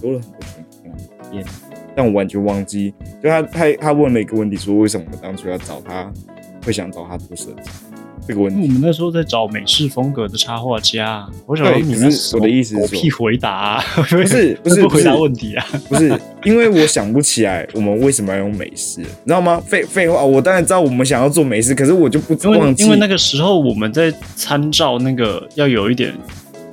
多了很多很验，但我完全忘记，就他他他问了一个问题，说为什么我当初要找他，会想找他做设计这个问题。我们那时候在找美式风格的插画家，我想对说你可是那什么我的意思是说狗屁回答、啊，不 不是不是不回答问题啊。不是，因为我想不起来我们为什么要用美式，你知道吗？废废话，我当然知道我们想要做美式，可是我就不因为忘记因为那个时候我们在参照那个要有一点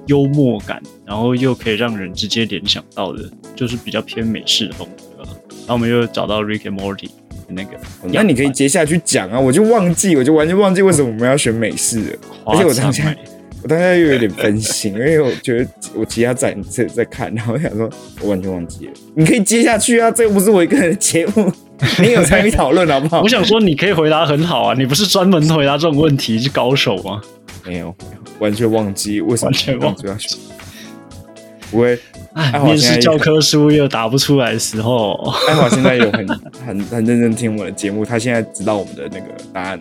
幽默感，然后又可以让人直接联想到的，就是比较偏美式的风格啊。然后我们又找到 Rick and Morty 的那个，那你可以接下去讲啊，我就忘记，我就完全忘记为什么我们要选美式了。而且我当下我当下又有点分心，因为我觉得我其他在在在看，然后我想说，我完全忘记了。你可以接下去啊，这又不是我一个人的节目，你有参与讨论好不好？我想说，你可以回答很好啊，你不是专门回答这种问题是高手吗？没有，完全忘记为什么完全忘当初要选。不会，哎还，好面试教科书又答不出来的时候，艾华现在有很很很认真听我的节目，他现在知道我们的那个答案。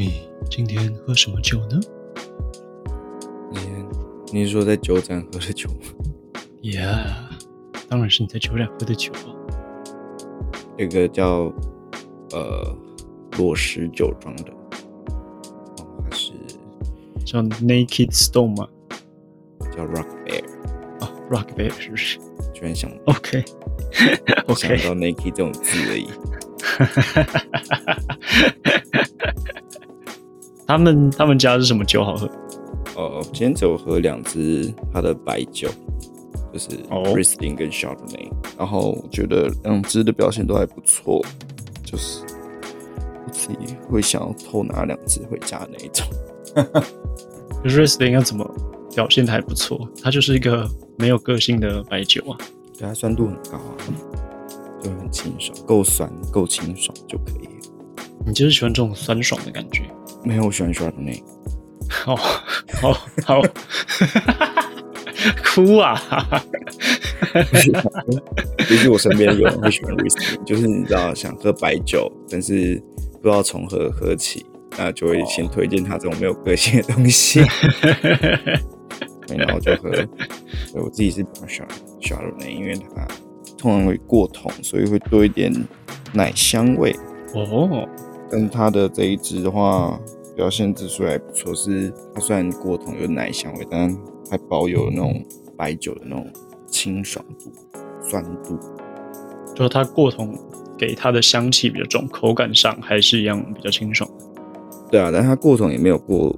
你今天喝什么酒呢你你是说在酒展喝的酒吗？？Yeah，当然是你在酒展喝的酒啊。这个叫呃裸石酒庄的，哦，还是叫 Naked Stone 吗？叫 Rock Bear，啊，Rock Bear 是不是居然想？OK 想 OK，到 Naked 这种字而已。他们他们家是什么酒好喝？呃，今天只有喝两支它的白酒，就是哦 Riesling 跟 Chardonnay，、然后我觉得两支的表现都还不错，就是我自己会想要偷拿两支回家的那一种。就是 Riesling 要怎么表现的还不错，它就是一个没有个性的白酒啊。对它酸度很高啊，就很清爽，够酸够清爽就可以。你就是喜欢这种酸爽的感觉。没有，我喜欢 Chardonnay。好，好，好，哭啊！其实我身边有人会喜欢 Riesling，就是你知道想喝白酒，但是不知道从何喝起，那就会先推荐他这种没有个性的东西。对然后就喝。对我自己是比较喜欢 Chardonnay，因为它通常会过桶，所以会多一点奶香味。哦，但它的这一支的话，表现指数还不错，是它虽然过桶有奶香味，但还保有那种白酒的那种清爽度、酸度。就是它过桶给它的香气比较重，口感上还是一样比较清爽。对啊，但它过桶也没有过，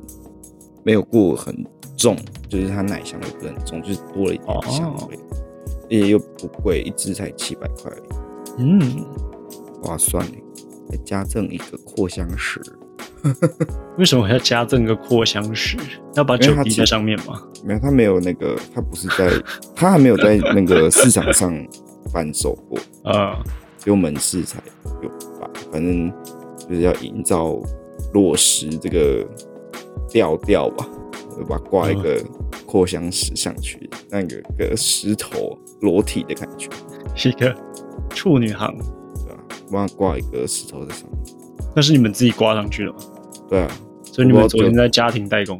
没有过很重，就是它奶香味不是很重，就是多了一点香味，也又不贵，一支才七百块，嗯，划算嘞。还加赠一个扩香石，为什么要加赠个扩香石？要把酒滴在上面吗？没有，它没有那个，它不是在，它还没有在那个市场上贩售过，啊，只有门市才有吧。反正就是要营造落实这个调调吧，我把它挂一个扩香石上去，那个个石头裸体的感觉，是一个处女行，对吧、我把它挂一个石头在上面，那是你们自己挂上去的吗？对啊，所以你们昨天在家庭代工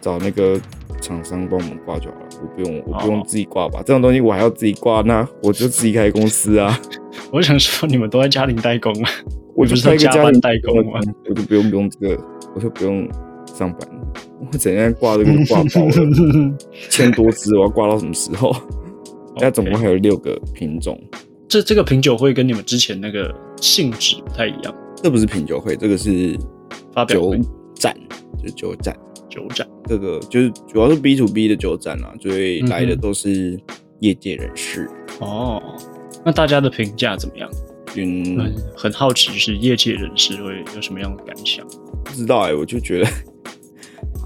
找那个厂商帮我们挂就好了，我不用，我不哦用自己挂吧？这种东西我还要自己挂，那我就自己开公司啊。我想说你们都在家庭代工啊，我就不是一个家庭代工啊？我就不用不用这个，我就不用上班。我整天挂这个挂包了，千多只，我要挂到什么时候？它总共还有六个品种，这这个品酒会跟你们之前那个性质不太一样，这不是品酒会，这个是酒发表会展，就是酒展。酒展。这个就是主要是 B to B 的酒展啊，所以来的都是业界人士。哦，那大家的评价怎么样？嗯，嗯，很好奇是业界人士会有什么样的感想？不知道哎、我就觉得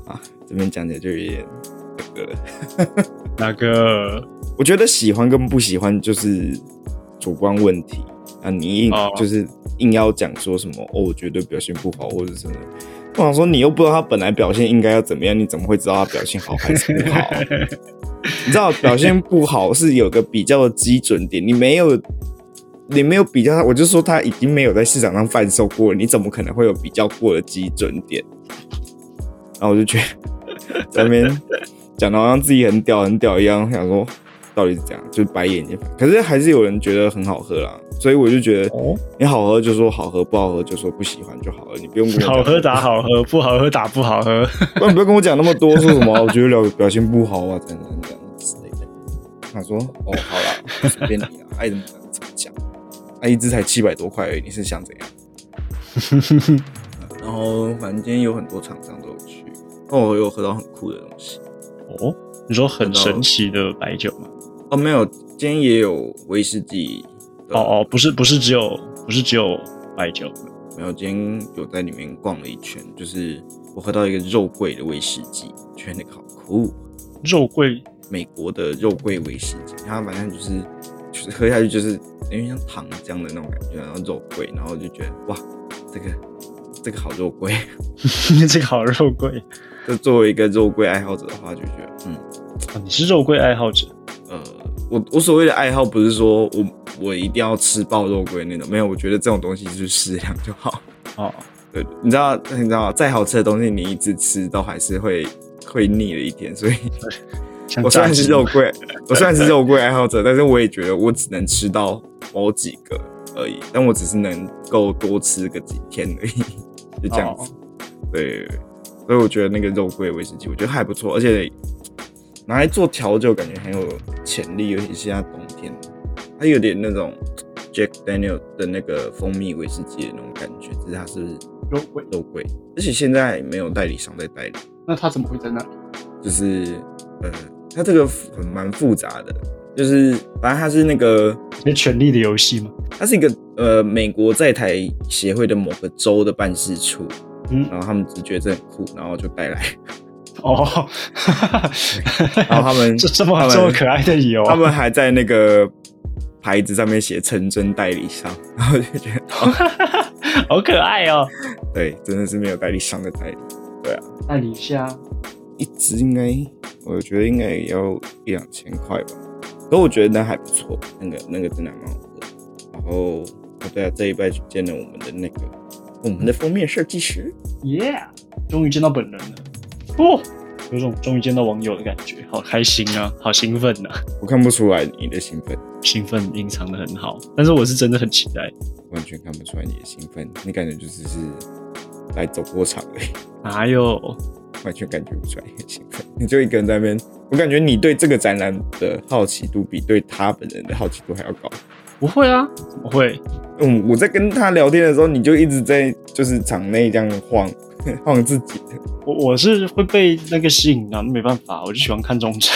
啊，这边讲起来就有点那个，那个我觉得喜欢跟不喜欢就是主观问题。啊，你硬、哦就是硬要讲说什么哦，我绝对表现不好或者什么。我想说，你又不知道他本来表现应该要怎么样，你怎么会知道他表现好还是不好？你知道表现不好是有个比较的基准点，你没有，你没有比较他，我就说他已经没有在市场上贩售过了，你怎么可能会有比较过的基准点？然后我就觉得在那边讲的好像自己很屌很屌一样，想说到底是怎样，就是白眼睛。可是还是有人觉得很好喝啦，所以我就觉得哦，你好喝就说好喝，不好喝就说不喜欢就好了，你不用跟我好喝打好喝，不好喝打不好喝。不然不要跟我讲那么多，说什么我觉得表表现不好啊，怎样怎样之类的。他说哦，好啦，随便你啊，爱怎么讲怎么讲。那、一支才七百多块而已，你是想怎样？然后反正今天有很多厂商都有去，哦，我有喝到很酷的东西。哦，你说很神奇的白酒吗？哦，没有，今天也有威士忌。哦哦，不是不是只有不是只有白酒，没有，今天有在里面逛了一圈，就是我喝到一个肉桂的威士忌，觉得那个好酷。肉桂美国的肉桂威士忌，它反正就是就是喝下去就是有点像糖浆的那种感觉，然后肉桂，然后就觉得哇，这个 这个好肉桂。这个好肉桂就作为一个肉桂爱好者的话，就觉得嗯啊！你是肉桂爱好者呃，我我所谓的爱好不是说我我一定要吃爆肉桂那种，没有，我觉得这种东西就是适量就好。哦，对，你知道你知道再好吃的东西，你一直吃都还是会会腻了一点，所以。我虽然是肉桂，我虽然是肉桂爱好者，但是我也觉得我只能吃到某几个而已，但我只是能够多吃个几天而已，就这样子。对所以我觉得那个肉桂威士忌，我觉得还不错，而且拿来做调酒，感觉很有潜力，尤其是现在冬天，它有点那种 Jack Daniel 的那个蜂蜜威士忌的那种感觉，只是它是肉桂，肉桂，而且现在没有代理商在代理。那它怎么会在那里？就是呃，它这个很蛮复杂的，就是反正它是那个，是权力的游戏吗？它是一个呃美国在台协会的某个州的办事处，嗯，然后他们只觉得这很酷，然后就带来，哦，然后他们 这这么他们这么可爱的理由。啊，他们还在那个牌子上面写陈真代理商，然后就觉得、哦、好可爱哦！对，真的是没有代理商的代理，对啊。代理下一只应该我觉得应该也要一两千块吧，可我觉得那还不错，那个那个真的还蛮好喝的。然后哦对啊，这一拜见了我们的那个我们的封面设计师，，Yeah，终于见到本人了，哦，有种终于见到网友的感觉，好开心啊，好兴奋呐、我看不出来你的兴奋，兴奋隐藏的很好，但是我是真的很期待。完全看不出来你的兴奋，你感觉就只是来走过场而已，哪有？完全感觉不出来你的兴奋，你就一个人在那边，我感觉你对这个展览的好奇度比对他本人的好奇度还要高。不会啊，怎么会？嗯，我在跟他聊天的时候，你就一直在就是场内这样晃 晃自己的，我我是会被那个吸引啊，没办法，我就喜欢看中展，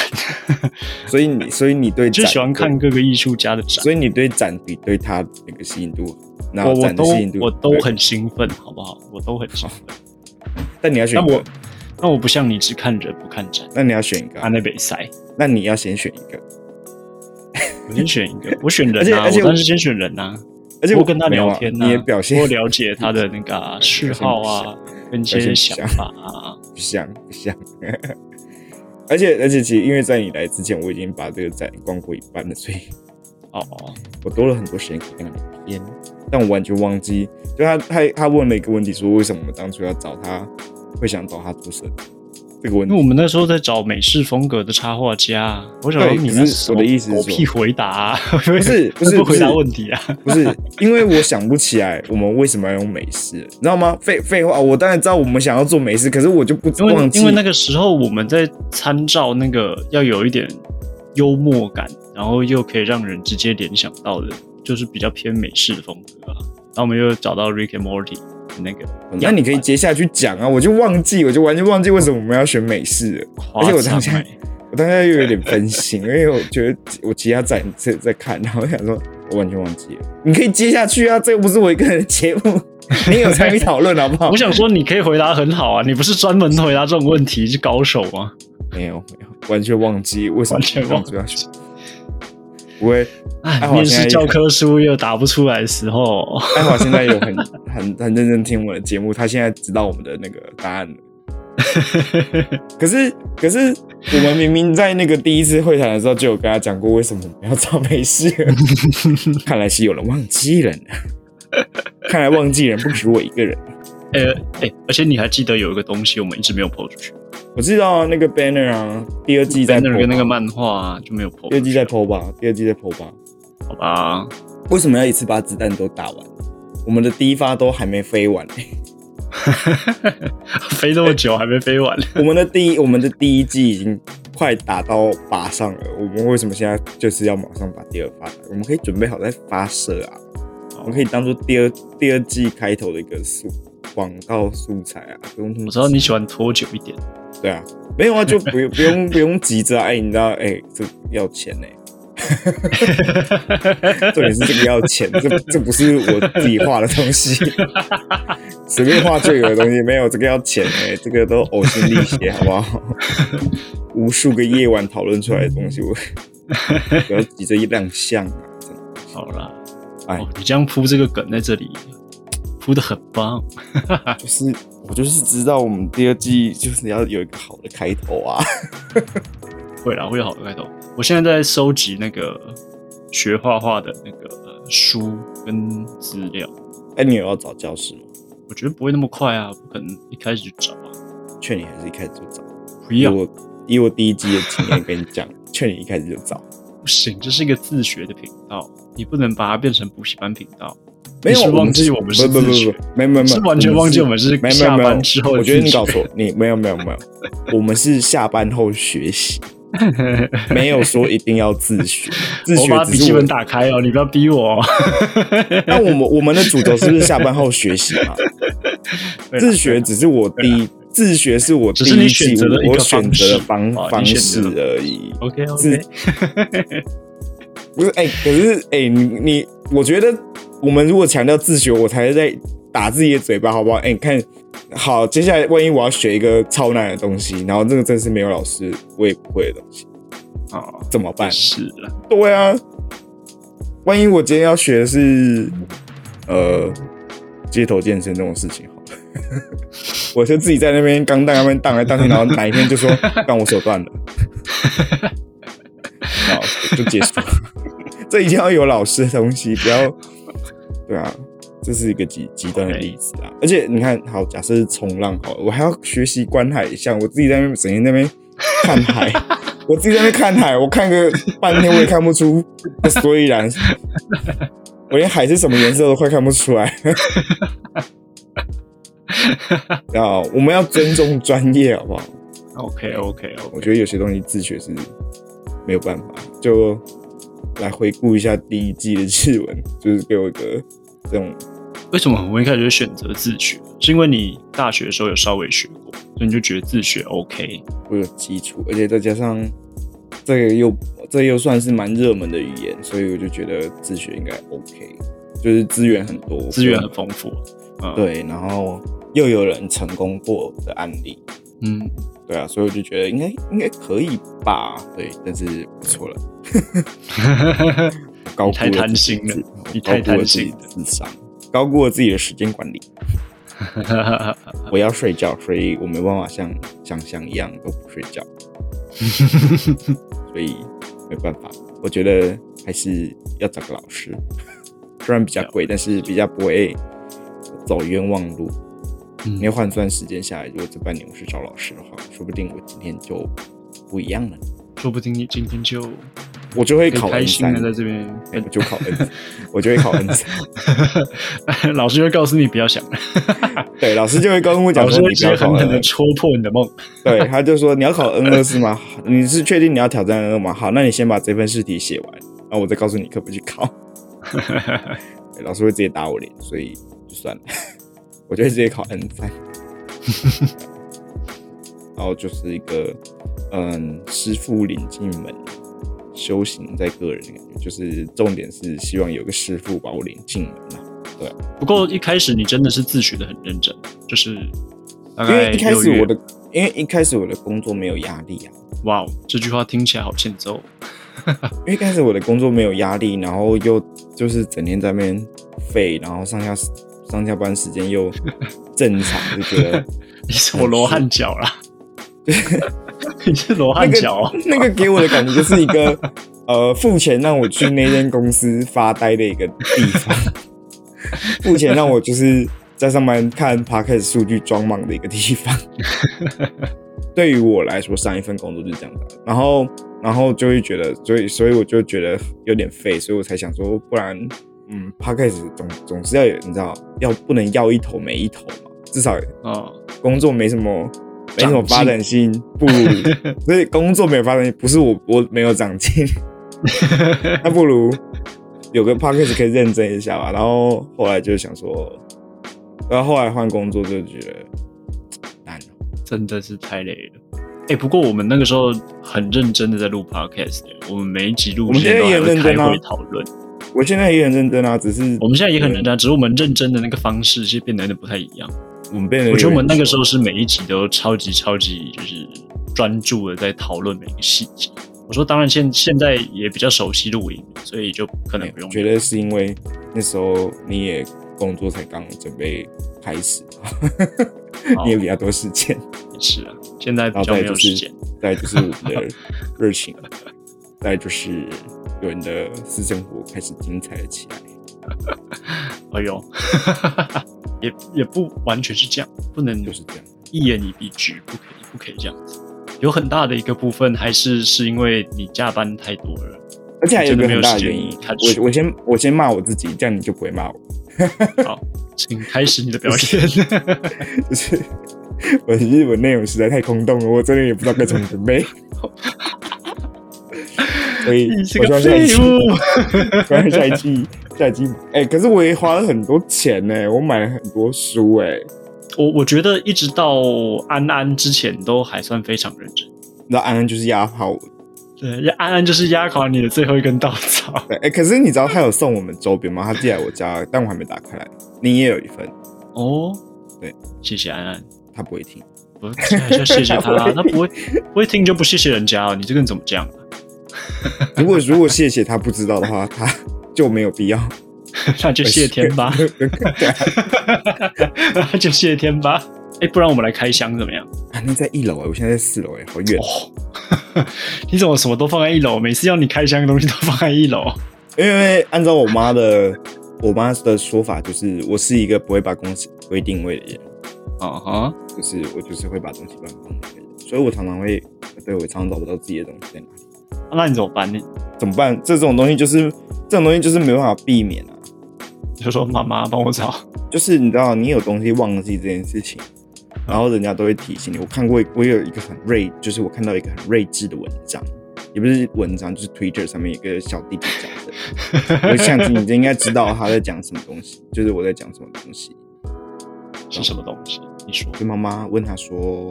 所以你所以你对就喜欢看，各个艺术家的展。所以你对展比对他那个吸引度，然后我我都展的吸引度我都很兴奋，好不好？我都很兴奋。但你要选那我，那我不像你只看人不看展，那你要选一个那北塞，那你要先选一个，我先选一个，我选人啊，而且而且我我当然是先选人啊。而且我跟他聊天、啊，你也表现我了解他的那个啊 嗜好啊，跟一些想法啊。不 像不像，而且而且其实因为在你来之前，我已经把这个展逛过一半了，所以哦，我多了很多时间可以跟他聊天，但我完全忘记，就他他他问了一个问题，说为什么我们当初要找他，会想找他做设计这个问题因为我。们那时候在找美式风格的插画家，我想说对可是你那我的意思是狗屁回答、啊，不 不是不是不回答问题啊。不是，因为我想不起来我们为什么要用美式，你知道吗？废废话，我当然知道我们想要做美式，可是我就不因为忘记，因为那个时候我们在参照那个要有一点幽默感，然后又可以让人直接联想到的，就是比较偏美式的风格啊。然后我们又找到 Rick and Morty 的那个，那你可以接下去讲啊，我就忘记，我就完全忘记为什么我们要选美式了。而且我当下我当下又有点分心，因为我觉得我其他在在在看，然后我想说，我完全忘记了。你可以接下去啊，这又不是我一个人的节目，你有参与讨论好不好？我想说，你可以回答很好啊，你不是专门回答这种问题是高手吗？没有没有，完全忘记为什么完全忘记要选。不会。哎，面试教科书又答不出来的时候，艾华现在有很很很认真听我们的节目，他现在知道我们的那个答案了。可是可是我们明明在那个第一次会谈的时候就有跟他讲过，为什么不要找美式？看来是有人忘记了呢。看来忘记人不止我一个人。呃，哎、而且你还记得有一个东西我们一直没有 PO 出去我知道啊，那个 banner 啊，第二季在，banner 跟那个漫画、啊、就没有 PO，第二季在 PO 吧，第二季在 PO 吧。好吧？为什么要一次把子弹都打完？我们的第一发都还没飞完、飞这么久还没飞完，我们的第一，我们的第一季已经快打到靶上了。我们为什么现在就是要马上把第二发？我们可以准备好再发射啊！我们可以当做第二第二季开头的一个素广告素材啊，不用那么我知道你喜欢拖久一点，对啊，没有啊，就不用 不用不用急着啊哎、你知道哎、这要钱呢、重点是这个要钱，这这不是我自己画的东西，随便画就有的东西，没有这个要钱哎、这个都呕心沥血，好不好？无数个夜晚讨论出来的东西，我不要急着一亮相啊！好啦，哎。哦，你这样铺这个梗在这里，铺的很棒。就是我就是知道我们第二季就是要有一个好的开头啊。会啦，会有好的开头。我现在在收集那个学画画的那个呃书跟资料，哎、你有要找教室吗？我觉得不会那么快啊，不可能一开始就找啊。劝你还是一开始就找。不要，我以我第一季的经验跟你讲，劝你一开始就找。不行，这是一个自学的频道，你不能把它变成补习班频道。没有忘记我我们是不不不不，没有没有没有，是完全忘记我们是下没有班之后的我觉得你搞错，你没有没有没有，我们是下班后学习，没有说一定要自学，自我学笔记本。打开哦，你不要逼我、哦。那我们我们的主轴是不是下班后学习嘛？自学只是我第一，自学是我第一季我选择的方方式而已。OK OK，不是哎、可是哎、你你，我觉得我们如果强调自学，我才是在打自己的嘴巴，好不好？哎、你看好，接下来万一我要学一个超难的东西，然后这个真是没有老师我也不会的东西，啊，怎么办？是了，对啊，万一我今天要学的是呃街头健身这种事情，好了，我就自己在那边刚荡那边荡来荡去，然后哪一天就说 让我手断了，然后就结束了。这一定要有老师的东西，不要对啊，这是一个极极端的例子啊。而且你看，好，假设是冲浪好了，我还要学习观海像，我自己在那边整天在那边看海，我自己在那边看海，我看个半天我也看不出个所以然，我连海是什么颜色都快看不出来。然后我们要尊重专业，好不好？OK OK 我 OK，觉得有些东西自学是没有办法，就来回顾一下第一季的日文，就是给我一个这种为什么我一开始就选择自学？是因为你大学的时候有稍微学过，所以你就觉得自学 OK。我有基础，而且再加上这个又这又算是蛮热门的语言，所以我就觉得自学应该 OK，就是资源很多，资源很丰富。嗯，，对，然后又有人成功过的案例，嗯，对啊，所以我就觉得应该应该可以吧，对，但是不错了，高估太贪了自己心了自你太贪高估了自己心的智商，高估了自己的时间管理。我要睡觉，所以我没办法像香香一样都不睡觉，所以没办法。我觉得还是要找个老师，虽然比较贵，但是比较不会走冤枉路。嗯你要换算时间下来，如果这半年我是找老师的话，说不定我今天就不一样了，说不定你今天就我就会考开 N 三心，在这边哎我就考 N，我就会考 N 三。跟 老师会告诉你不要想，对，老师就会跟我讲说你不要考狠狠 N 的。戳破你的梦。对，他就说你要考 N 二是吗？你是确定你要挑战 N 二吗？好，那你先把这份试题写完，然后我再告诉你可不可以去考。对老师会直接打我脸，所以就算了，我就会直接考 N 三。然后就是一个嗯，师傅领进门，修行在个人的感觉，就是重点是希望有个师傅把我领进门啊。不过一开始你真的是自学的很认真，就是因概为一开始我的，因为一开始我的工作没有压力啊，哇哦，这句话听起来好欠揍。因为一开始我的工作没有压力，然后又就是整天在那边废，然后上下上下班时间又正常，就觉得 你是我罗汉脚啦，你是罗汉脚、哦，那个给我的感觉就是一个 呃付钱让我去那间公司发呆的一个地方，付钱让我就是在上班看 p a r k e t 数据装忙的一个地方。对于我来说，上一份工作就是这样的，然后然后就会觉得，所以所以我就觉得有点废，所以我才想说，不然嗯 p a r k e t 总总是要有，你知道，要不能要一头没一头嘛，至少哦，工作没什么没什么发展性，不如 所以工作没有发展性，不是我我没有长进，那不如有个 p o c k e t 可以认真一下吧。然后后来就想说，然后后来换工作就觉得难了。真的是太累了。哎、不过我们那个时候很认真的在录 podcast，我们每一集录我们现在也很认真啊会讨论。我现在也很认真啊，只是我们现在也很认真啊，只是我们认真的那个方式其实变得有点不太一样。我觉得我们那个时候候是每一集都超级超级就是专注的在讨论每一个细节。我说，当然现现在也比较熟悉录音，所以就可能不用。觉得是因为那时候你也工作才刚准备开始，哦你也比较多时间。也是啊，现在比较没有时间。，再就是我们的热情，再就是有人的私生活开始精彩了起来。哎呦，也也不完全是这样，不能就是这样。一言以蔽之，不可以不可以这样子。有很大的一个部分还是是因为你加班太多了，而且还有一个很大的原因我我先我先骂我自己，这样你就不会骂我。好，请开始你的表演。就是我的日文内容实在太空洞了，我真的也不知道该怎么准备。所以你是我希望下一个废，物。希望下一季哎、可是我也花了很多钱呢，我买了很多书，哎，我我觉得一直到安安之前都还算非常认真。你知道安安就是压垮我，对，安安就是压垮你的最后一根稻草。对，哎、可是你知道他有送我们周边吗？他寄来我家，但我还没打开来。你也有一份，哦，对，谢谢安安。他不会听。不是，还是要谢谢他、啊，他不会不会听就不谢谢人家哦。你这个人怎么这样、啊？如果如果谢谢他不知道的话，他就没有必要。那就谢天吧，那就谢天吧。哎、不然我们来开箱怎么样？啊，那在一楼哎，我现在在四楼哎，好远。哦，你怎么什么都放在一楼？每次要你开箱的东西都放在一楼。因为按照我妈的我妈的说法，就是我是一个不会把公司规定位的人，啊哈，就是我就是会把东西乱放所以我常常会，对我常常找不到自己的东西在哪里，那你怎么办呢？怎么办？这种东西就是这种东西就是没办法避免啊。就说妈妈帮我找。就是你知道，你有东西忘记这件事情，然后人家都会提醒你。我看过，我有一个很睿，就是我看到一个很睿智的文章，也不是文章，就是 Twitter 上面有一个小弟弟讲的。我相信你就应该知道他在讲什么东西，就是我在讲什么东西。是什么东西？你说。就妈妈问他说：“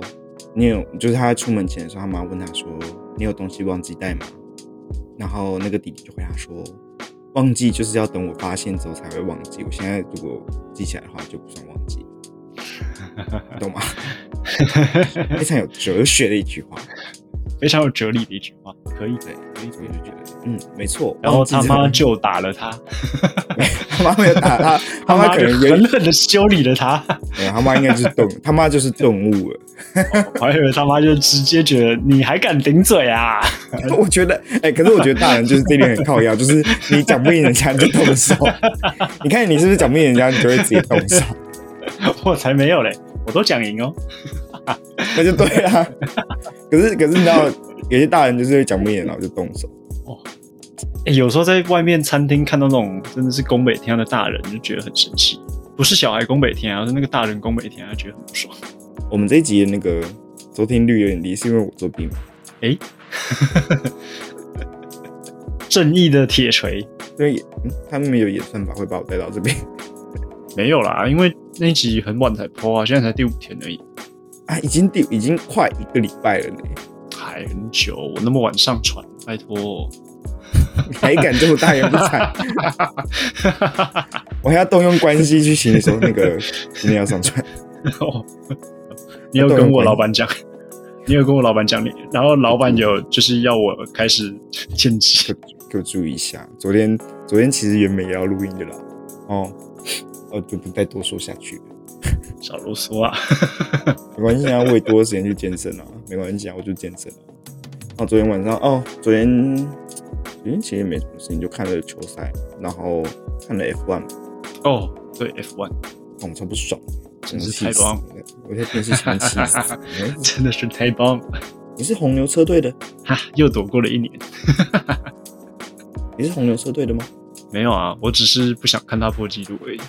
你有？”就是他在出门前的时候，他妈问他说：“你有东西忘记带吗？”然后那个弟弟就回答说：“忘记就是要等我发现之后才会忘记。我现在如果记起来的话，就不算忘记。”懂吗？非常有哲学的一句话。非常有哲理的一句话，可以。对，可以我就觉得，嗯，没错。然后他妈就打了他，他妈没有打他，他妈可能有狠狠的修理了他。对他妈应该就是动，他妈就是动物了。我还以为他妈就直接觉得你还敢顶嘴啊！我觉得，哎、可是我觉得大人就是这点很靠腰，就是你讲不赢人家你就动手。你看你是不是讲不赢人家，你就会直接动手，我才没有嘞，我都讲赢哦。那就对啊。可是可是你知道，有些大人就是会讲不赢人，然后就动手。欸有时候在外面餐厅看到那种真的是宫北天的大人，就觉得很生气。不是小孩宫北天啊，是那个大人宫北天，他觉得很不爽。我们这一集的那个收听率有点低，是因为我作弊吗？哎、正义的铁锤因为也、嗯、他们有演算法会把我带到这边没有啦，因为那一集很晚才播啊，现在才第五天而已，啊，已经第已经快一个礼拜了呢，还很久。我那么晚上传，拜托。你还敢这么大言不惭？我还要动用关系去请你说那个今天要上传。哦你有跟我老板讲，你有跟我老板讲你，然后老板有就是要我开始兼职，给我注意一下。昨天昨天其实原本也要录音的啦，哦，我就不再多说下去了。少啰嗦啊，没关系啊，我也多时间去健身啊，没关系啊，我就健身了。哦，昨天晚上哦，昨天昨天其实也没什么事情，就看了球赛，然后看了 F1。哦，对 F1，我超不爽，真是太棒了！我在电视前气死，真的是太棒了。你是红牛车队的？哈，又躲过了一年。你是红牛车队的吗？没有啊，我只是不想看他破纪录而已。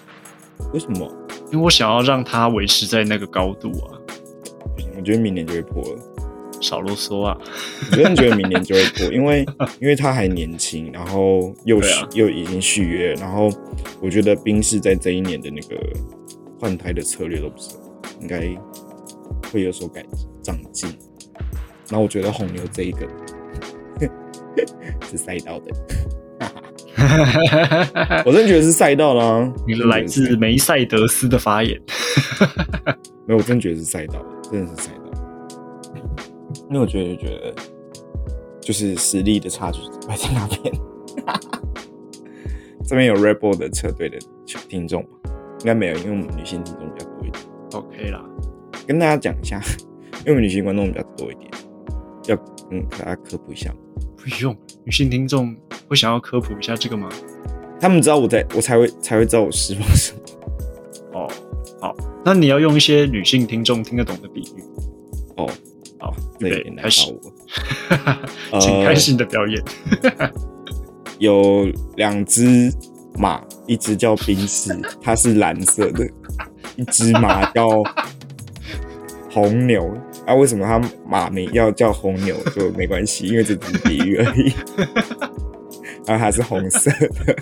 为什么？因为我想要让他维持在那个高度啊。我觉得明年就会破了。少啰嗦啊！我真的觉得明年就会破，因为 因为他还年轻，然后又又已经续约，然后我觉得宾士在这一年的那个换胎的策略都不是，应该会有所改长进。然后我觉得红牛这一个 是赛道的，我真觉得是赛道啦。你来自梅赛德斯的发言，没有，我真觉得是赛道，真的是赛道。因为我觉得，觉得就是实力的差距摆在那边。这边有 Rebel 的车队的听众吗？应该没有，因为我们女性听众比较多一点。OK 啦，跟大家讲一下，因为我们女性观众比较多一点，要嗯，大家科普一下。不用，女性听众会想要科普一下这个吗？他们知道我在，我才会才会知道我释放什么。哦，好，那你要用一些女性听众听得懂的比喻。哦。好，对，开始，呃，请开始你的表演。有两只马，一只叫冰士，它是蓝色的；一只马叫红牛。啊，为什么它马名要叫红牛就没关系，因为这只是比喻而已。然后它是红色的，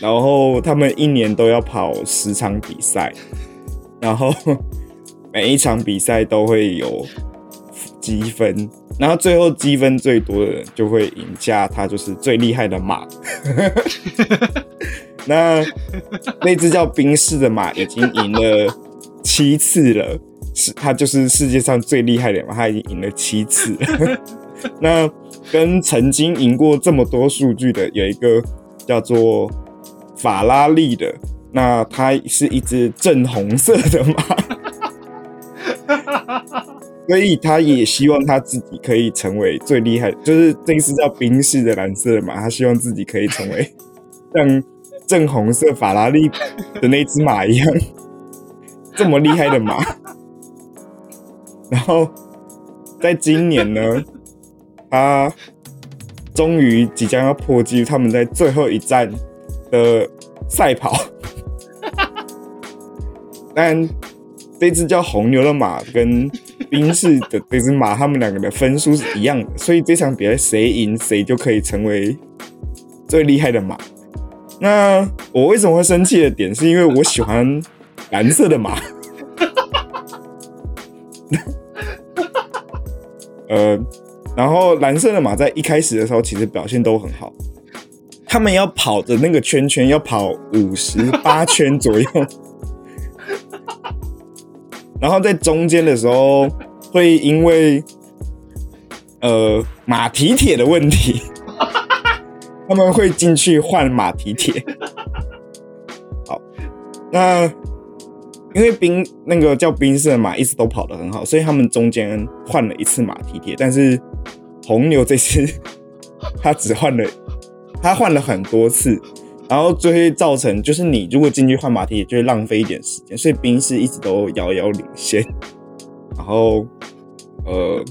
然后他们一年都要跑十场比赛，然后。每一场比赛都会有积分，然后最后积分最多的人就会赢下，他就是最厉害的马。那那只叫冰室的马已经赢了七次了，是它就是世界上最厉害的马，它已经赢了七次了。那跟曾经赢过这么多数据的有一个叫做法拉利的，那它是一只正红色的马。所以他也希望他自己可以成为最厉害，就是这一次叫冰室的蓝色马，他希望自己可以成为 像正红色法拉利的那只马一样 这么厉害的马。然后在今年呢，他终于即将要破纪录，他们在最后一站的赛跑，但。这只叫红牛的马跟宾士的这只马，他们两个的分数是一样的，所以这场比赛谁赢谁就可以成为最厉害的马。那我为什么会生气的点，是因为我喜欢蓝色的马。呃，然后蓝色的马在一开始的时候其实表现都很好，他们要跑的那个圈圈要跑五十八圈左右。然后在中间的时候，会因为呃马蹄铁的问题，他们会进去换马蹄铁。好，那因为冰那个叫冰色的马一直都跑得很好，所以他们中间换了一次马蹄铁。但是红牛这次他只换了，他换了很多次。然后就会造成，就是你如果进去换马蹄，就会浪费一点时间，所以兵士一直都遥遥领先。然后，呃，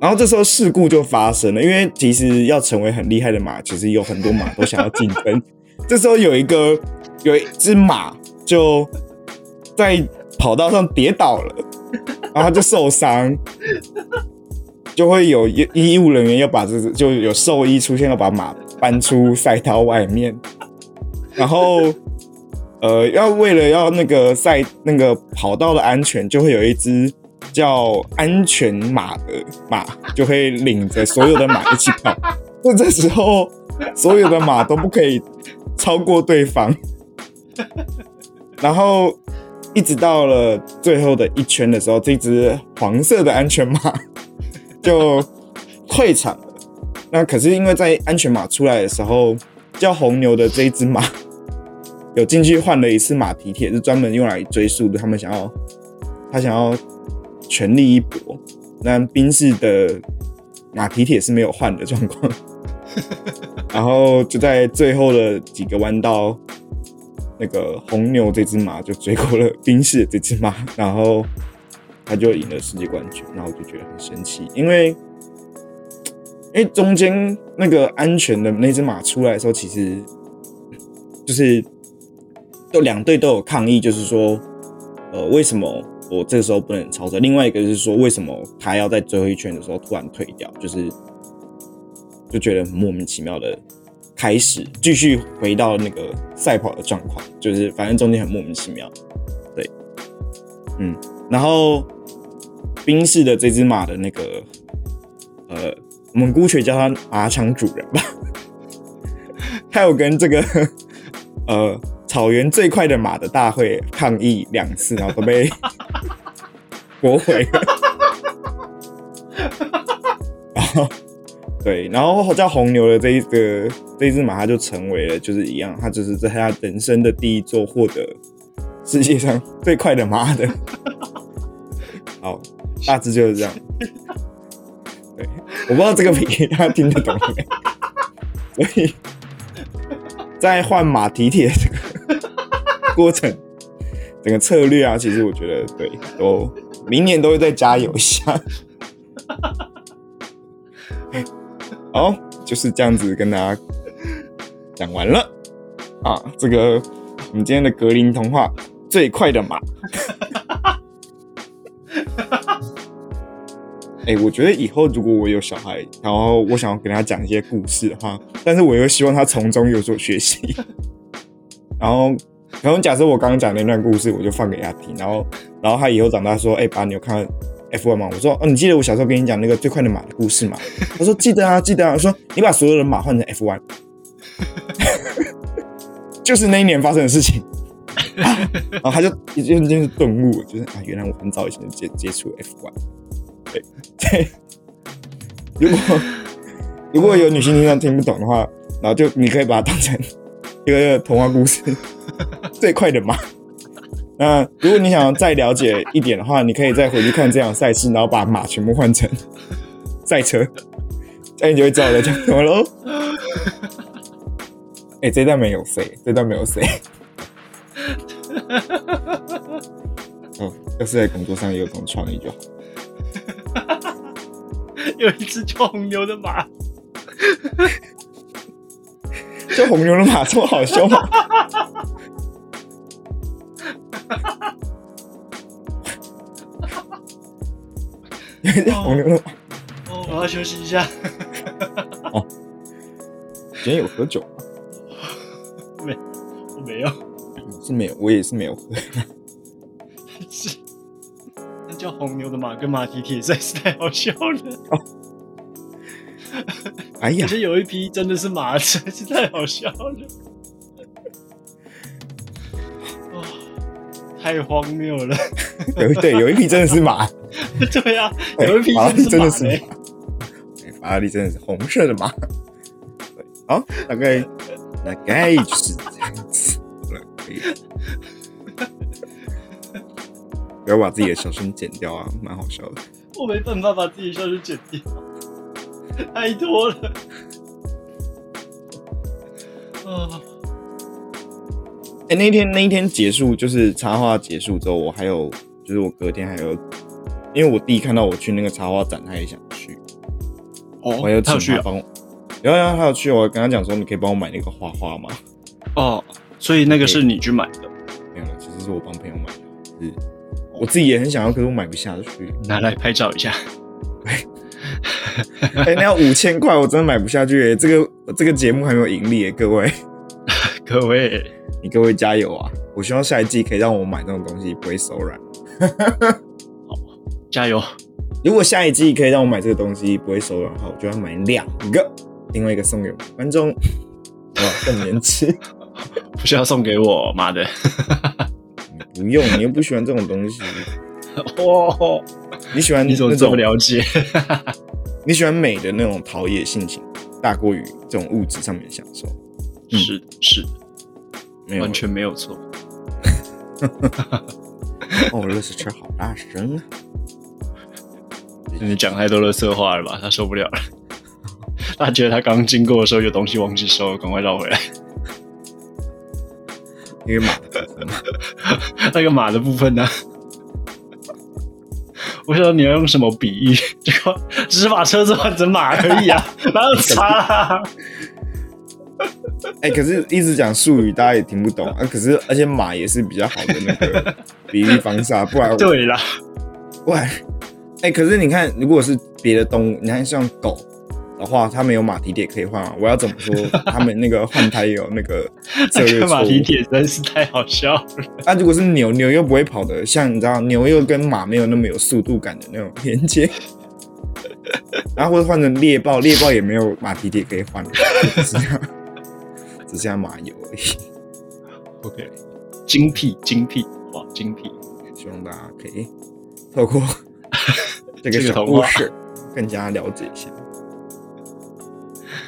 然后这时候事故就发生了，因为其实要成为很厉害的马，其实有很多马都想要竞争。这时候有一个有一只马就在跑道上跌倒了，然后就受伤，就会有医医务人员要把这就有兽医出现，要把马搬出赛道外面。然后，呃，要为了要那个赛那个跑道的安全，就会有一只叫安全马的马，就会领着所有的马一起跑。那这时候，所有的马都不可以超过对方。然后，一直到了最后的一圈的时候，这只黄色的安全马就退场了。那可是因为在安全马出来的时候，叫红牛的这一只马有进去换了一次马蹄铁，是专门用来追溯的。他们想要他想要全力一搏。那宾士的马蹄铁是没有换的状况，然后就在最后的几个弯道。那个红牛这只马就追过了宾士这只马，然后他就赢了世界冠军，然后我就觉得很神奇，因为因为中间那个安全的那只马出来的时候，其实就是都两队都有抗议，就是说，呃，为什么我这个时候不能超车？另外一个就是说，为什么他要在最后一圈的时候突然退掉？就是就觉得很莫名其妙的。开始继续回到那个赛跑的状况，就是反正中间很莫名其妙，对，嗯，然后宾士的这只马的那个，呃，我们姑且叫他马场主人吧，他有跟这个呃草原最快的马的大会抗议两次，然后都被 驳回，然后。对，然后叫红牛的这一个这一只马，它就成为了就是一样，它就是在它人生的第一座获得世界上最快的马的。好，大致就是这样。对，我不知道这个比大家听得懂没？所以在换马蹄铁这个过程，整个策略啊，其实我觉得对，都明年都会再加油一下。好，就是这样子跟大家讲完了啊。这个我们今天的格林童话最快的马。哎，我觉得以后如果我有小孩，然后我想要跟他讲一些故事的话，但是我又希望他从中有所学习。然后，然后假设我刚刚讲那段故事，我就放给他听，然后，然后他以后长大说：“哎，爸，你有看？” F1 吗？我说哦，你记得我小时候跟你讲那个最快的马的故事吗？他说记得啊，记得啊。我说你把所有的马换成 F1，就是那一年发生的事情。然后他就一瞬间是顿悟，就是啊，原来我很早以前就接接触 F1。对对，如果如果有女性听众听不懂的话，然后就你可以把它当成一个童话故事，最快的马。那如果你想再了解一点的话，你可以再回去看这场赛事，然后把马全部换成 赛车，这样你就会知道我在讲什么喽。哎，这段没有谁这段没有谁。哦，要是在工作上也有这种创意就好。有一只叫红牛的马，叫红牛的马这么好笑吗？红牛的马，哦，我要休息一下。哦，今天有喝酒吗？没，我没有。是没有，我也是没有喝。是，那叫红牛的马跟马蹄铁实在 是太好笑了。哦，哎呀，可是有一批真的是马，实在是太好笑了。太荒谬了！有对，有一匹真的是马。对呀，有一匹真的是马。法拉利真的是红色的马。对，好，大概大概就是这样子了。可以，不要把自己的笑声剪掉啊，蛮好笑的。我没办法把自己的笑声剪掉，太多了。啊。哎，那天那一天结束，就是插画结束之后，我还有，就是我隔天还有，因为我弟看到我去那个插画展，他也想去。哦，我有请他帮我。有有，他有去，我跟他讲说，你可以帮我买那个花花吗？哦，所以那个是你去买的？没有，其实是我帮朋友买的。是，我自己也很想要，可是我买不下去。拿来拍照一下。哎，那要五千块，我真的买不下去。这个这个节目还没有盈利，各位，各位。你各位加油啊！我希望下一季可以让我买这种东西不会手软。好，加油！如果下一季可以让我买这个东西不会手软的话，我就要买两个，另外一个送给观众，哇，更年轻，不需要送给我，妈的！不用，你又不喜欢这种东西，哦，你喜欢你怎么这么了解？你喜欢美的那种陶冶性情，大过于这种物质上面的享受。嗯是，是，没有完全没有错。哦，乐视车好大声啊！你讲太多乐色话了吧？他受不了了。他觉得他刚经过的时候有东西忘记收了，赶快绕回来。那个马的部分，那个马的部分呢？我想你要用什么比喻？结果只是把车子换成马而已啊，哪有差、啊？哎、可是一直讲术语，大家也听不懂啊。可是而且马也是比较好的那个比喻方式啊，不然对啦，不然，哎、可是你看，如果是别的动物，你看像狗的话，它没有马蹄铁可以换啊。我要怎么说？他们那个换胎有那个 策略这个马蹄铁真是太好笑了。啊，如果是牛，牛又不会跑的，像你知道，牛又跟马没有那么有速度感的那种连接。然后或者换成猎豹，猎豹也没有马蹄铁可以换，只剩下只剩下马油而已。OK，精辟精辟，哇，精辟！希望大家可以透过这个小故事更加了解一下。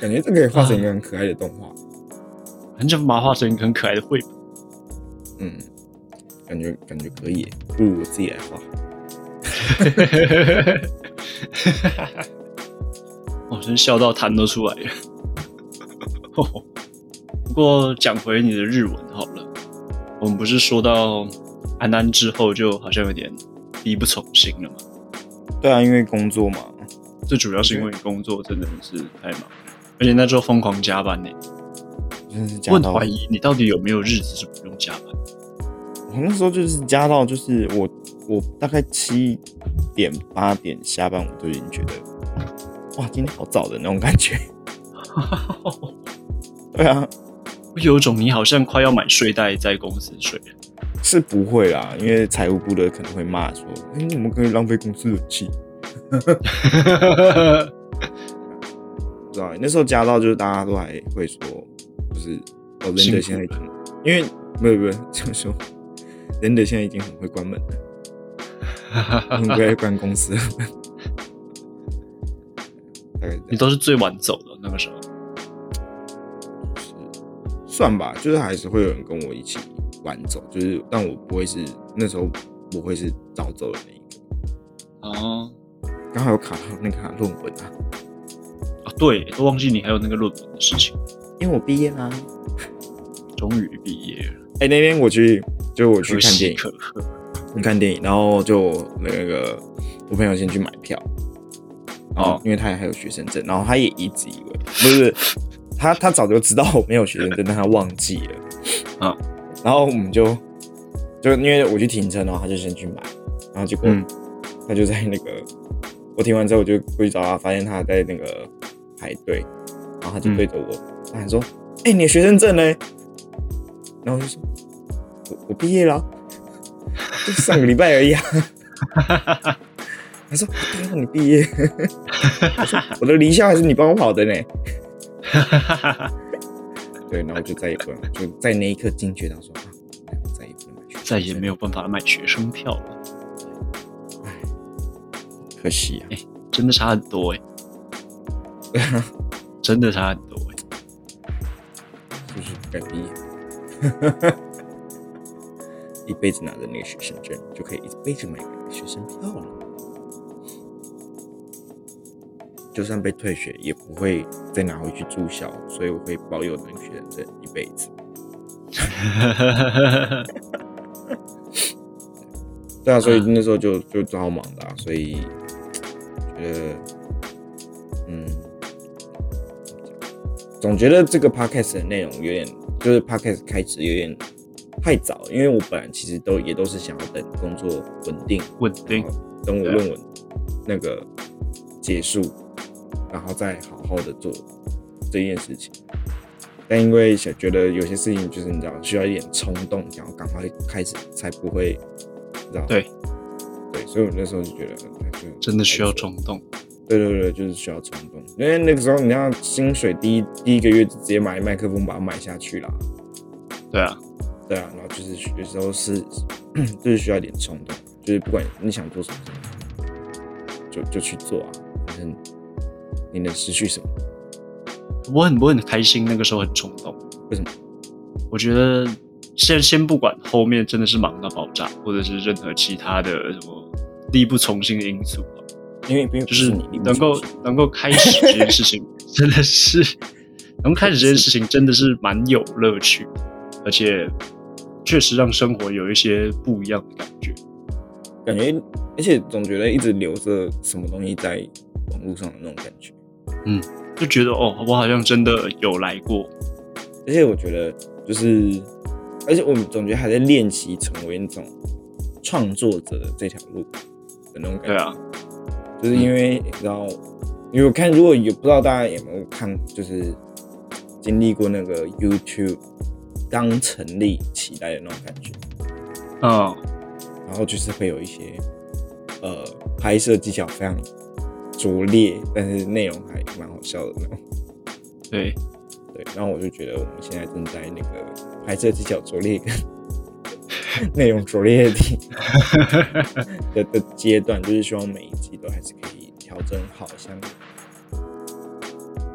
感觉这可以画成一个很可爱的动画，很想把它画成一个很可爱的绘本。嗯，感觉感觉可以，不如我自己来画。我真笑到痰都出来了。不过讲回你的日文好了，我们不是说到安安之后就好像有点力不从心了吗？对啊，因为工作嘛，最主要是因为你工作真的是太忙了，而且那时候疯狂加班呢、真的是加到怀疑你到底有没有日子是不用加班。我那时候就是加到，就是我我大概七点八点下班，我都已经觉得，哇，今天好早的那种感觉。对啊，我有一种你好像快要买睡袋在公司睡。是不会啦，因为财务部的可能会骂说，哎、你怎么可以浪费公司的气？不知道欸，那时候加到就是大家都还会说，就是哦，人辛苦德现在已经，因为没有没有这么说，人德 现在已经很会关门了，很会关公司了。你都是最晚走的那个时候。算吧，就是还是会有人跟我一起晚走，就是但我不会是那时候不会是早走的那一个，哦，刚好有卡到那个论文啊，啊，对，都忘记你还有那个论文的事情。因为我毕业啦。终于毕业了，哎、那天我去，就我去看电影。去看电影，然后就那个我朋友先去买票，然后哦因为他还有学生证，然后他也一直以为不是他，他早就知道我没有学生证，但他忘记了啊。然后我们就就因为我去停车，然后他就先去买，然后结果嗯他就在那个我停完之后，我就过去找他，发现他在那个排队，然后他就对着我，他还说：“哎、你的学生证呢？”然后我就说：“我我毕业了啊，就上个礼拜而已啊。”他说：“对啊，你毕业。”我说：“我的离校还是你帮我跑的呢。”对，然后就再也不能，就在那一刻惊觉到说啊，再也不能买学再也没有办法买学生票了，可惜啊。真的差很多哎、真的差很多哎、就是不敢毕业，一辈子拿着那个学生证，就可以一辈子买学生票了。就算被退学，也不会再拿回去注销，所以我会保有那个学生证一辈子。对啊，所以那时候就就超忙的、啊，所以觉得，总觉得这个 podcast 的内容有点，就是 podcast 开始有点太早，因为我本来其实都也都是想要等工作稳定，稳定然后等我论文那个结束，然后再好好的做这件事情。但因为想觉得有些事情就是你知道需要一点冲动，想要赶快开始，才不会，你知道对对，所以我那时候就觉得就真的需要冲动。对对对，就是需要冲动，因为那个时候你要薪水第一第一个月就直接买麦克风把它买下去啦，对啊，对啊，然后就是有时候是就是需要一点冲动，就是不管你想做什么就就去做啊，反正你能失去什么？我很我很开心，那个时候很冲动。为什么？我觉得先先不管后面真的是忙到爆炸，或者是任何其他的什么力不从心的因素，因为因为就是你你能够能够开始这件事情，真的是能够开始这件事情真的是蛮有乐趣，而且确实让生活有一些不一样的感觉。感觉，而且总觉得一直留着什么东西在网络上的那种感觉。嗯就觉得哦，我好像真的有来过，而且我觉得就是，而且我们总觉得还在练习成为那种创作者的这条路的那种感觉。对啊，就是因为你知道，因为我看如果有不知道大家有没有看，就是经历过那个 YouTube 刚成立起来的那种感觉，嗯，然后就是会有一些呃拍摄技巧非常拙劣，但是内容还蛮好笑的那种。对，对，然后我就觉得我们现在正在那个拍摄技巧拙劣跟 内容拙劣 的的的阶段，就是希望每一集都还是可以调整好一下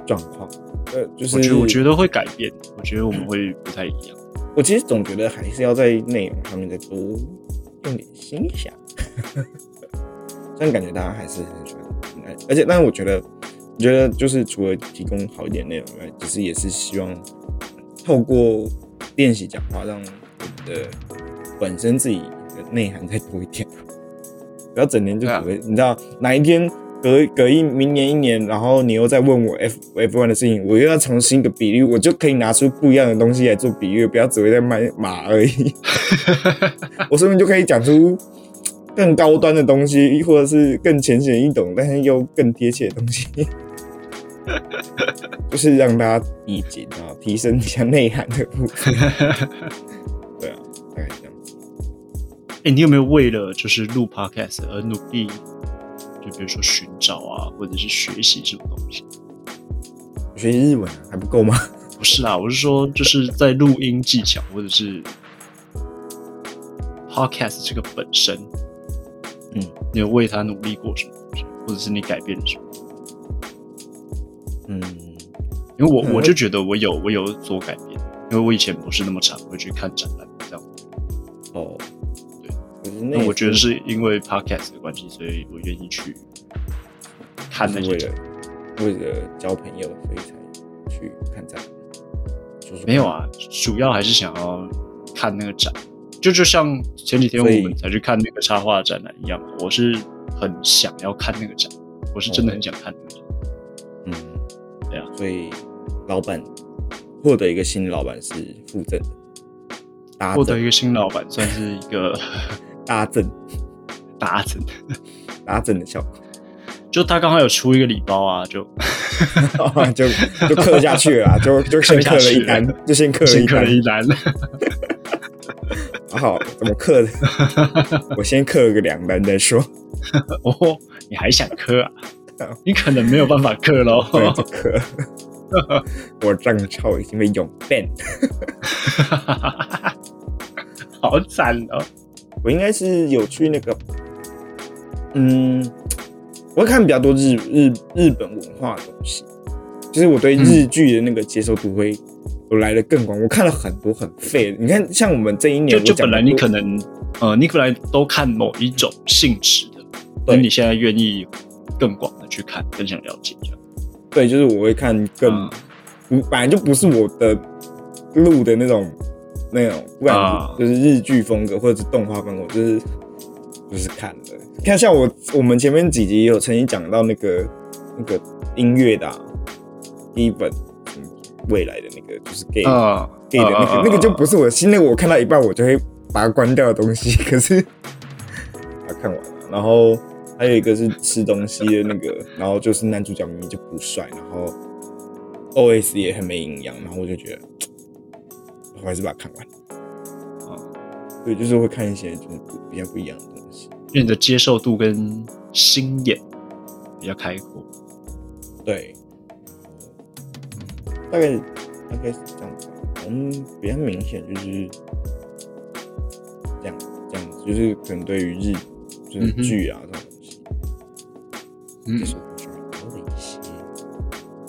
状况。呃，就是我觉得我觉得会改变，我觉得我们会不太一样。我其实总觉得还是要在内容上面再多用点心想。虽然感觉大家还是很喜欢，而且但是我觉得，我觉得就是除了提供好一点内容以外，其实也是希望透过练习讲话，让我们的本身自己的内涵再多一点，不要整年就只会，你知道哪一天隔隔一明年一年，然后你又再问我 F F one 的事情，我又要重新一个比喻，我就可以拿出不一样的东西来做比喻，不要只会在卖马而已。我说不定就可以讲出更高端的东西，或者是更浅显易懂，但是又更贴切的东西，就是让大家理解啊，提升一下内涵的部分。对啊，大概这样子。哎、你有没有为了就是录 podcast 而努力？就比如说寻找啊，或者是学习什么东西？学习日文啊，还不够吗？不是啊，我是说就是在录音技巧或者是 podcast 这个本身，嗯，你有为他努力过什么东西，或者是你改变了什么？嗯，因为我嗯我就觉得我有我有所改变，因为我以前不是那么常会去看展览这样。哦，那那我觉得是因为 podcast 的关系，所以我愿意去看那些为了为了交朋友，所以才去看展。说说没有啊，主要还是想要看那个展，就就像前几天我们才去看那个插画展览一样，我是很想要看那个展，我是真的很想看那个展。嗯，对啊，所以老板获得一个新老板是附赠的，获得一个新老板算是一个搭赠达成，搭赠的效果，就他刚好有出一个礼包啊，就 就就刻下去了啦，就就先刻了一单，就先刻了一单。一单，好，怎么刻的？我先刻了个两单再说，哦，你还想刻啊？你可能没有办法刻喽。刻。我账号已经被永 ban，好惨哦！我应该是有去那个，嗯，我会看比较多日日日本文化的东西，就是我对日剧的那个接受度会有来的更广。我看了很多很废的，你看像我们这一年就就本来你可能呃，你本来都看某一种性质的，对那你现在愿意更广的去看，更想了解这样。对，就是我会看更本来就不是我的路的那种那种，不管啊是就是日剧风格或者是动画风格，我就是就是看的。看像我我们前面几集有曾经讲到那个那个音乐的、啊、第一本嗯未来的那个就是 gay、啊 gay 的那个、那个就不是我的新那个我看到一半我就会把它关掉的东西，可是把它看完了，然后。还有一个是吃东西的那个，然后就是男主角明明就不帅，然后 OS 也很没营养，然后我就觉得，我还是把它看完。啊，对，就是会看一些就是比较不一样的东西。因为你的接受度跟心眼比较开阔。对，大概大概是这样子吧。我们比较明显就是这样这样子就是可能对于日就是剧啊、这种东西，嗯这，首歌就会多了一些。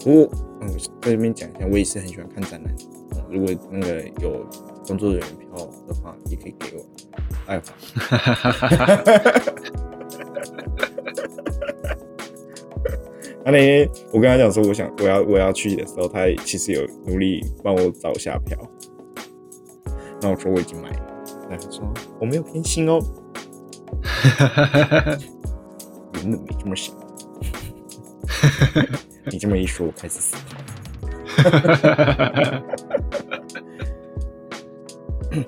不过，嗯，在这边讲一下，我也是很喜欢看展览。嗯如果那个有工作人员票的话，也可以给我。爱华。他那天我跟他讲说，我想我要我要去的时候，他其实有努力帮我找下票。那我说我已经买了，那他说我没有偏心哦，原本没这么想。你这么一说，我开始思考。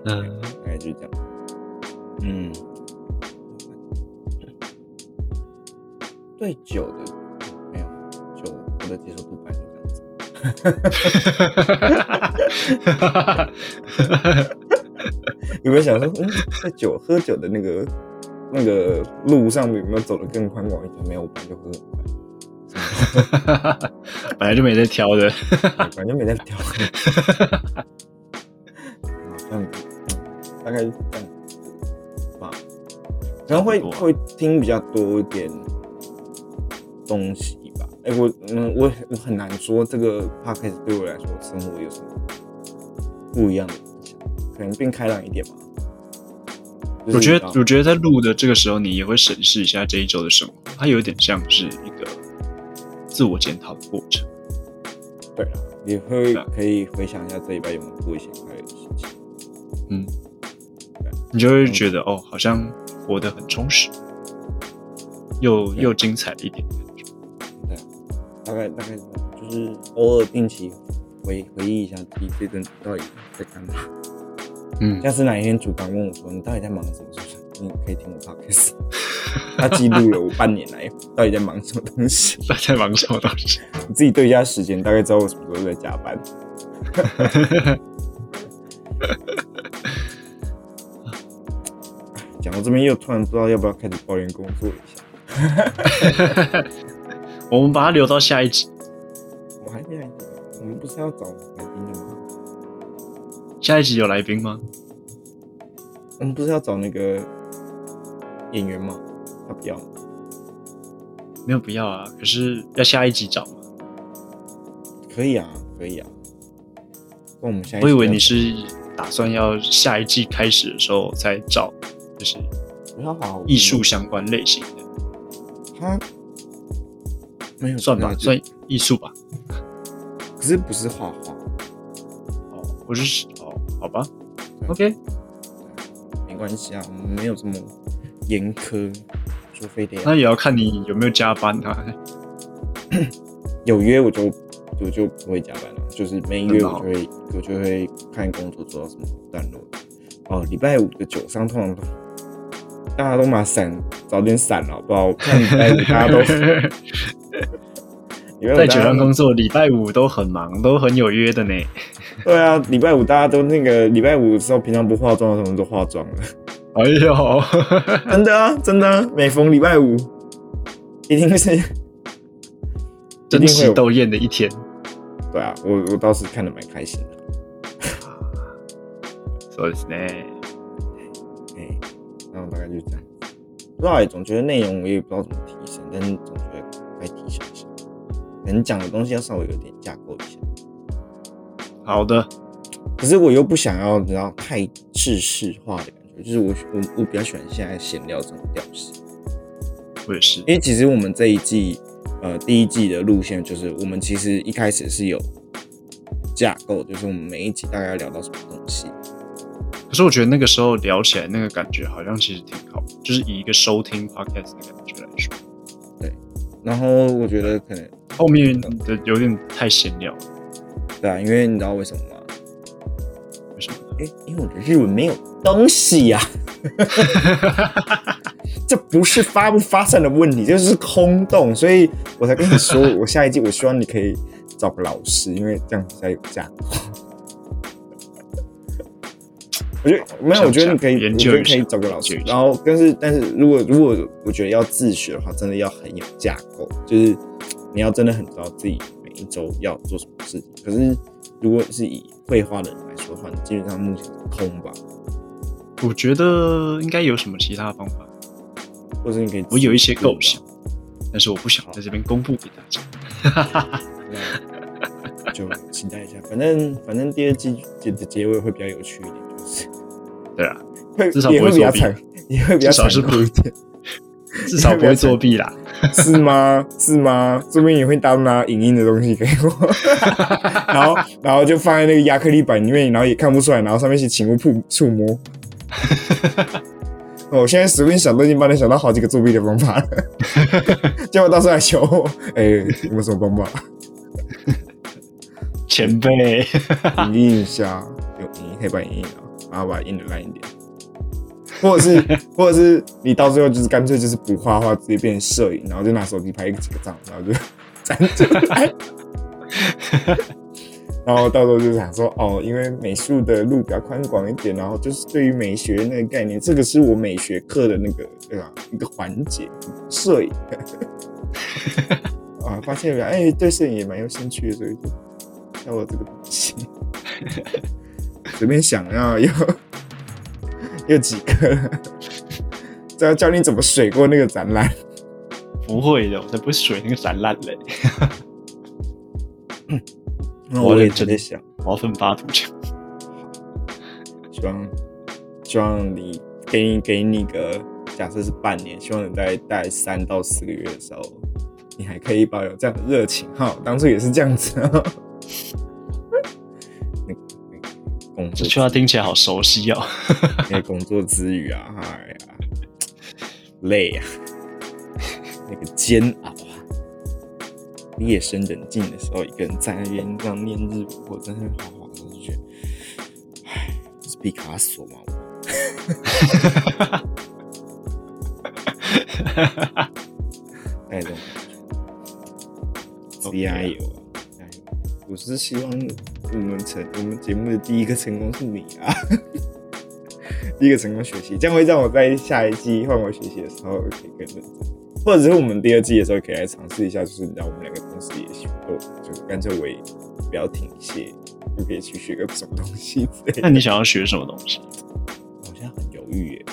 嗯，大概就是这样。嗯，对酒的没有酒，我的接受度本来就这样子。有没有想说，嗯，在酒喝酒的那个那个路上有没有走得更宽广一点？没有，我本来就喝很快。本来就没在挑的。反正没在挑，嗯大概是这样吧，然后会会听比较多一点东西吧。哎、我嗯，我我很难说这个 podcast 对我来说生活有什么不一样的影响，可能变开朗一点吧。就是我觉得我觉得在录的这个时候，你也会审视一下这一周的生活，它有点像是一个自我检讨的过程。对了，也会可以回想一下这一拜有没有做一些快乐。嗯，你就会觉得哦，好像活得很充实，又又精彩一点。对啊，大概大概就是偶尔定期回回忆一下自己这阵子到底在干嘛。嗯，下次哪一天主管问我说你到底在忙什么？时候你可以听我 podcast。他记录了我半年来到底在忙什么东西，他在忙什么东西？你自己对一下时间，大概知道我什么时候在加班。讲到这边，又突然不知道要不要开始抱怨工作一下。我们把它留到下一集。我还没来，我们不是要找来宾的吗？下一集有来宾吗？我们不是要找那个演员吗？他不要，没有，不要啊。可是要下一集找吗？可以啊，可以啊。那我们下一集我以为你是打算要下一季开始的时候再找，就是不要好艺术相关类型的，他没有算吧，算艺术吧。可是不是画画，哦，不是哦，好吧，OK，没关系啊，我们没有这么严苛，除非得那也要看你有没有加班啊。有约我就我就不会加班了，就是没约我就会我就会看工作做到什么段落。哦，礼拜五的酒商通常都大家都把伞早点闪了，好不好？我看礼拜五大家都礼拜五在大家酒商工作，礼拜五都很忙，都很有约的呢。对啊，礼拜五大家都那个礼拜五的时候，平常不化妆的时候都化妆了，哎呦，真的啊，真的啊，每逢礼拜五一定是争一定会有奇斗艳的一天。对啊，我我倒是看得蛮开心的。そうですね。 就是这样。不知道哎、总觉得内容我也不知道怎么提升，但是总觉得该提升一下，可能讲的东西要稍微有点架构一下。好的，可是我又不想要，你知道太制式化的感觉，就是我我我比较喜欢现在闲聊这种调式。我也是。因为其实我们这一季，呃，第一季的路线就是我们其实一开始是有架构，就是我们每一集大概要聊到什么东西。可是我觉得那个时候聊起来那个感觉好像其实挺好，就是以一个收听 podcast 的感觉来说，对然后我觉得可能后面的有点太闲聊了。对啊，因为你知道为什么吗？为什么呢？因为因为我的日文没有东西呀、这不是发不发散的问题，这就是空洞，所以我才跟你说，我下一季我希望你可以找个老师，因为这样才有架构。我觉得没有，我觉得你可以，研我觉得可以究一下找个老师然后但是但是如果如果我觉得要自学的话，真的要很有架构，就是你要真的很知道自己每一周要做什么事情。可是如果是以绘画的人来说的话，你基本上目前是空吧，我觉得应该有什么其他方法，或者你可以我有一些构想，但是我不想在这边公布给大家。那就期待一下。反正反正第二季结的结尾会比较有趣一点，就是对啊，会至少也不会作弊 也会比较至少是残酷一点，至少不会作弊啦。是吗？是吗？说不定也会当拿影印的东西给我，然后然后就放在那个亚克力板里面，然后也看不出来，然后上面写请勿触触摸。哦我现在随便想都已经帮你想到好几个作弊的方法了，结果到时候来求我，哎、有没有什么方法？前辈，影印一下，有影印可以帮你印啊，然后把它印的烂一点，或者是或者是你到最后就是干脆就是不画画，直接变成摄影，然后就拿手机拍几个照，然后就 站出来。然后到时候就想说，哦，因为美术的路比较宽广一点，然后就是对于美学那个概念，这个是我美学课的那个对吧？一个环节，摄影。啊，发现哎，对摄影也蛮有兴趣的，所以就教我这个东西。随便想要有有几个了，这要教你怎么水过那个展览。不会的，我才不会水那个展览嘞。那我也在想，我要奋发图强。希望希望你给你给你个假设是半年，希望你在待三到四个月的时候，你还可以保有这样的热情哈。当初也是这样子啊。工作这句话听起来好熟悉哦。那个工作之余啊，哎呀，累啊、那个煎熬啊，夜深人静的时候，一个人在那边这样念日语或者在那边画画的时候，就觉得，唉，这是毕卡索吗？我哎，这种感觉，加油啊！加油！我是希望我们成我们节目的 第一个成功是你啊。第一个成功学习，这样会让我在下一季换我学习的时候可以更认真，或者是我们第二季的时候可以来尝试一下，就是让我们两个同时也学，就干脆我也不要停歇，就可以去学个什么东西之类的。那你想要学什么东西？我现在很犹豫耶，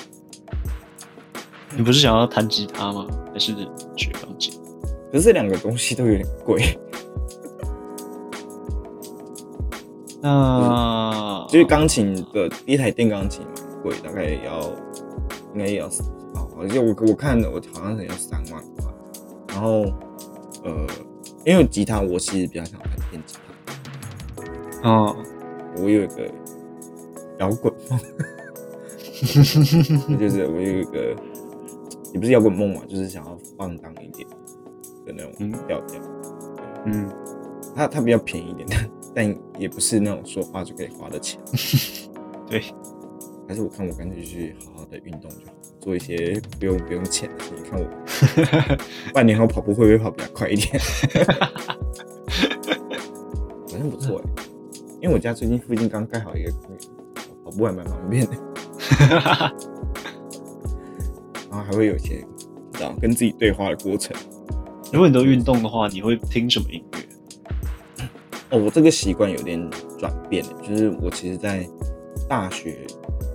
你不是想要弹吉他吗？还是学钢琴？可是这两个东西都有点贵，那就是钢琴的第一台电钢琴蛮贵，大概也要应该也要哦，而且我我看的我好像是要三万块，然后呃，因为吉他我其实比较想弹电吉他。哦，我有一个摇滚梦，就是我有一个也不是摇滚梦嘛，就是想要放荡一点的那种嗯。调调。嗯，它它比较便宜一点，但但也不是那种说花就可以花的钱。对，还是我看我干脆去好好的运动就好，做一些不用不用钱的事情。看我 半年后跑步会不会跑比较快一点？好像不错哎、因为我家最近附近刚盖好一个公园，跑步还蛮方便的。然后还会有一些，你知道跟自己对话的过程。如果你都运动的话，你会听什么音乐？哦，我这个习惯有点转变了，就是我其实，在大学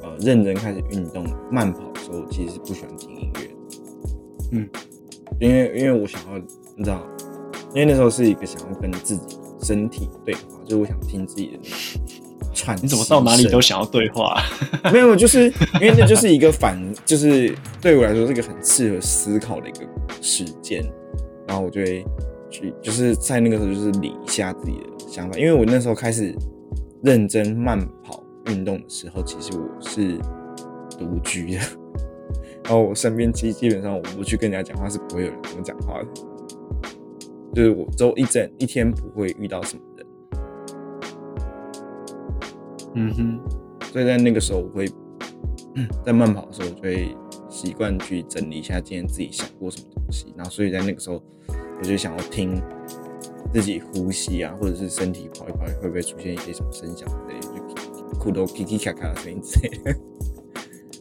呃认真开始运动慢跑的时候，其实是不喜欢听音乐的。嗯，因为因为我想要，你知道，因为那时候是一个想要跟自己身体对话，就是我想听自己的喘。你怎么到哪里都想要对话？没有，就是因为那就是一个反，就是对我来说是一个很适合思考的一个时间，然后我就会去，就是在那个时候就是理一下自己的想法，因为我那时候开始认真慢跑运动的时候，其实我是独居的，然后我身边基基本上我不去跟人家讲话是不会有人跟我讲话的，就是我周一整一天不会遇到什么人。嗯哼，所以在那个时候，我会在慢跑的时候，我就会习惯去整理一下今天自己想过什么东西，然后所以在那个时候，我就想要听自己呼吸啊，或者是身体跑一跑，会不会出现一些什么声响之类的，就裤头叽叽咔咔的声音之类的。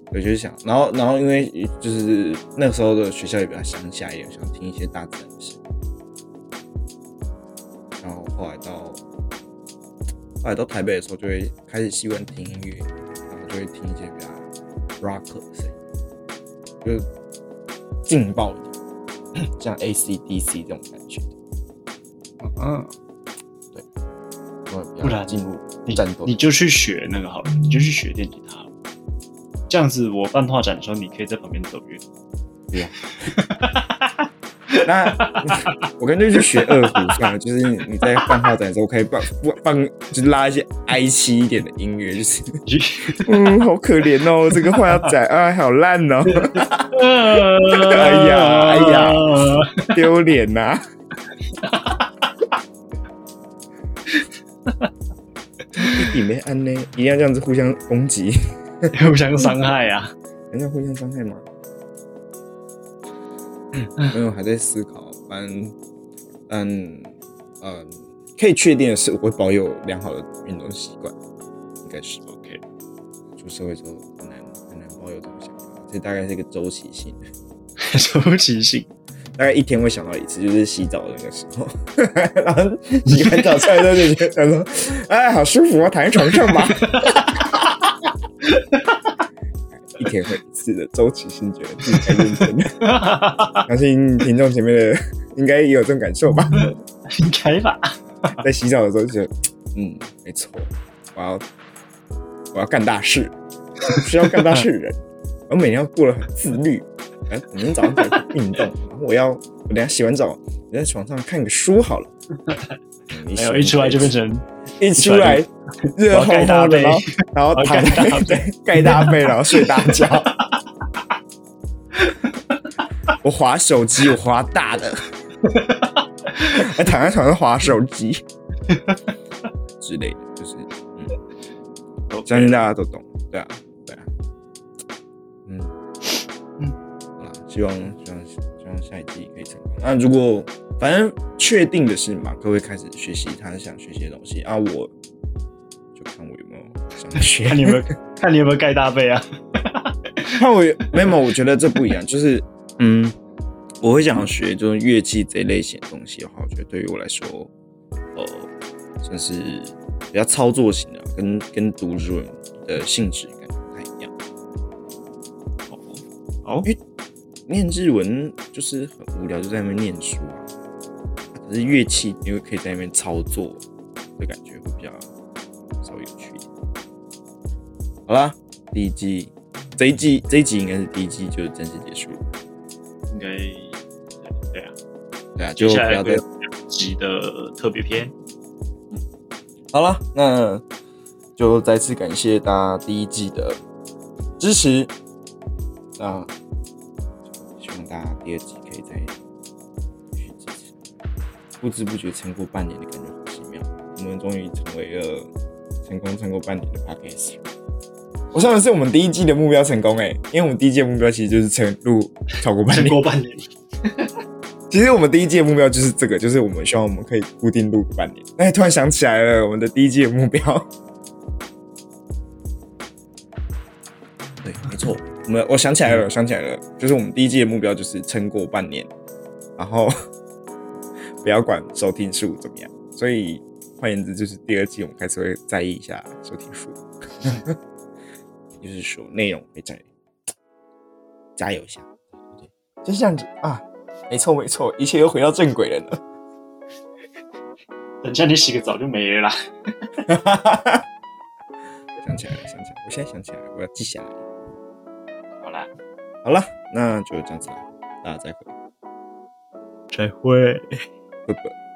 我就想，然后然后因为就是那时候的学校也比较乡下也，想听一些大自然的声音，然后后来到后来到台北的时候，就会开始习惯听音乐，然后就会听一些比较 rock 的声音，就劲爆一点，像 AC/DC 这种感觉。嗯，我比不然较进入你战斗你就去学那个好了，你就去学电吉他。这样子，我办画展的时候，你可以在旁边走乐。不要。那我干脆去学二胡算了，就是你在放画展的时候可以放放，就拉一些哀凄一点的音乐，就是 嗯，好可怜哦，这个画展啊，好烂哦，哎呀哎呀，丢脸呐！一点没安呢，一定要这样子互相攻击，互相伤害啊！人家互相伤害吗？我还在思考，反嗯嗯，可以确定的是，我会保有良好的运动习惯，应该是 OK，出社会之后很难很难保有这种想法，这大概是一个周期性的。周期性。大概一天会想到一次，就是洗澡的那个时候，然后洗完澡出来之后就觉得说，哎，好舒服啊，躺在床上吧。一天会一次的周期性觉得自己太认真了，相信听众前面的应该也有这种感受吧。应该吧？在洗澡的时候就觉得，嗯，没错，我要我要干大事，需要干大事的人，我每天要过得很自律。哎，明天早上起来运动，然后我要我等下洗完澡，我在床上看个书好了。嗯没有，一出来就变成一出来热烘烘的，然后然后躺在对盖大被，然后睡大觉。我划手机，我划大的，还躺在床上划手机之类的，就是嗯，相信大家都懂，对啊，希望希望希望下一季可以成功。那如果反正确定的是，马克会开始学习他想学习的东西啊，我就看我有没有想学，看你有没有 看你有没有盖大被啊？看我有没有，我觉得这不一样，就是嗯，我会想要学就是乐器这一类型的东西的话，我觉得对于我来说，呃，算是比较操作型的，跟跟读书人的性质感觉不太一样。哦，念日文就是很无聊，就在那边念书啊。可是乐器因为可以在那边操作的感觉会比较稍微有趣一点。好啦，第一季这一季这一集应该是第一季就正式结束了。应该对啊。对啊，就接下来不要再两集的特别篇。好了，那就再次感谢大家第一季的支持。那希望大家第二季可以再继续支持。不知不觉撑过半年的感觉好奇妙，我们终于成为了成功撑过半年的 podcast。我上的是我们第一季的目标成功哎、因为我们第一季的目标其实就是撑录超过半撑年。过半年，其实我们第一季的目标就是这个，就是我们希望我们可以固定录个半年。哎，突然想起来了，我们的第一季的目标。我们我想起来了，我想起来了，就是我们第一季的目标就是撑过半年，然后 不要管收听数怎么样。所以换言之，就是第二季我们开始会在意一下收听数，就是说内容会在加油一下。对，就是这样子啊。没错没错，一切又回到正轨了呢。等下你洗个澡就没了啦。想起来了，想起来了，我现在想起来了，我要记下来。好了，那就这样子了，大家再会，再会。拜拜。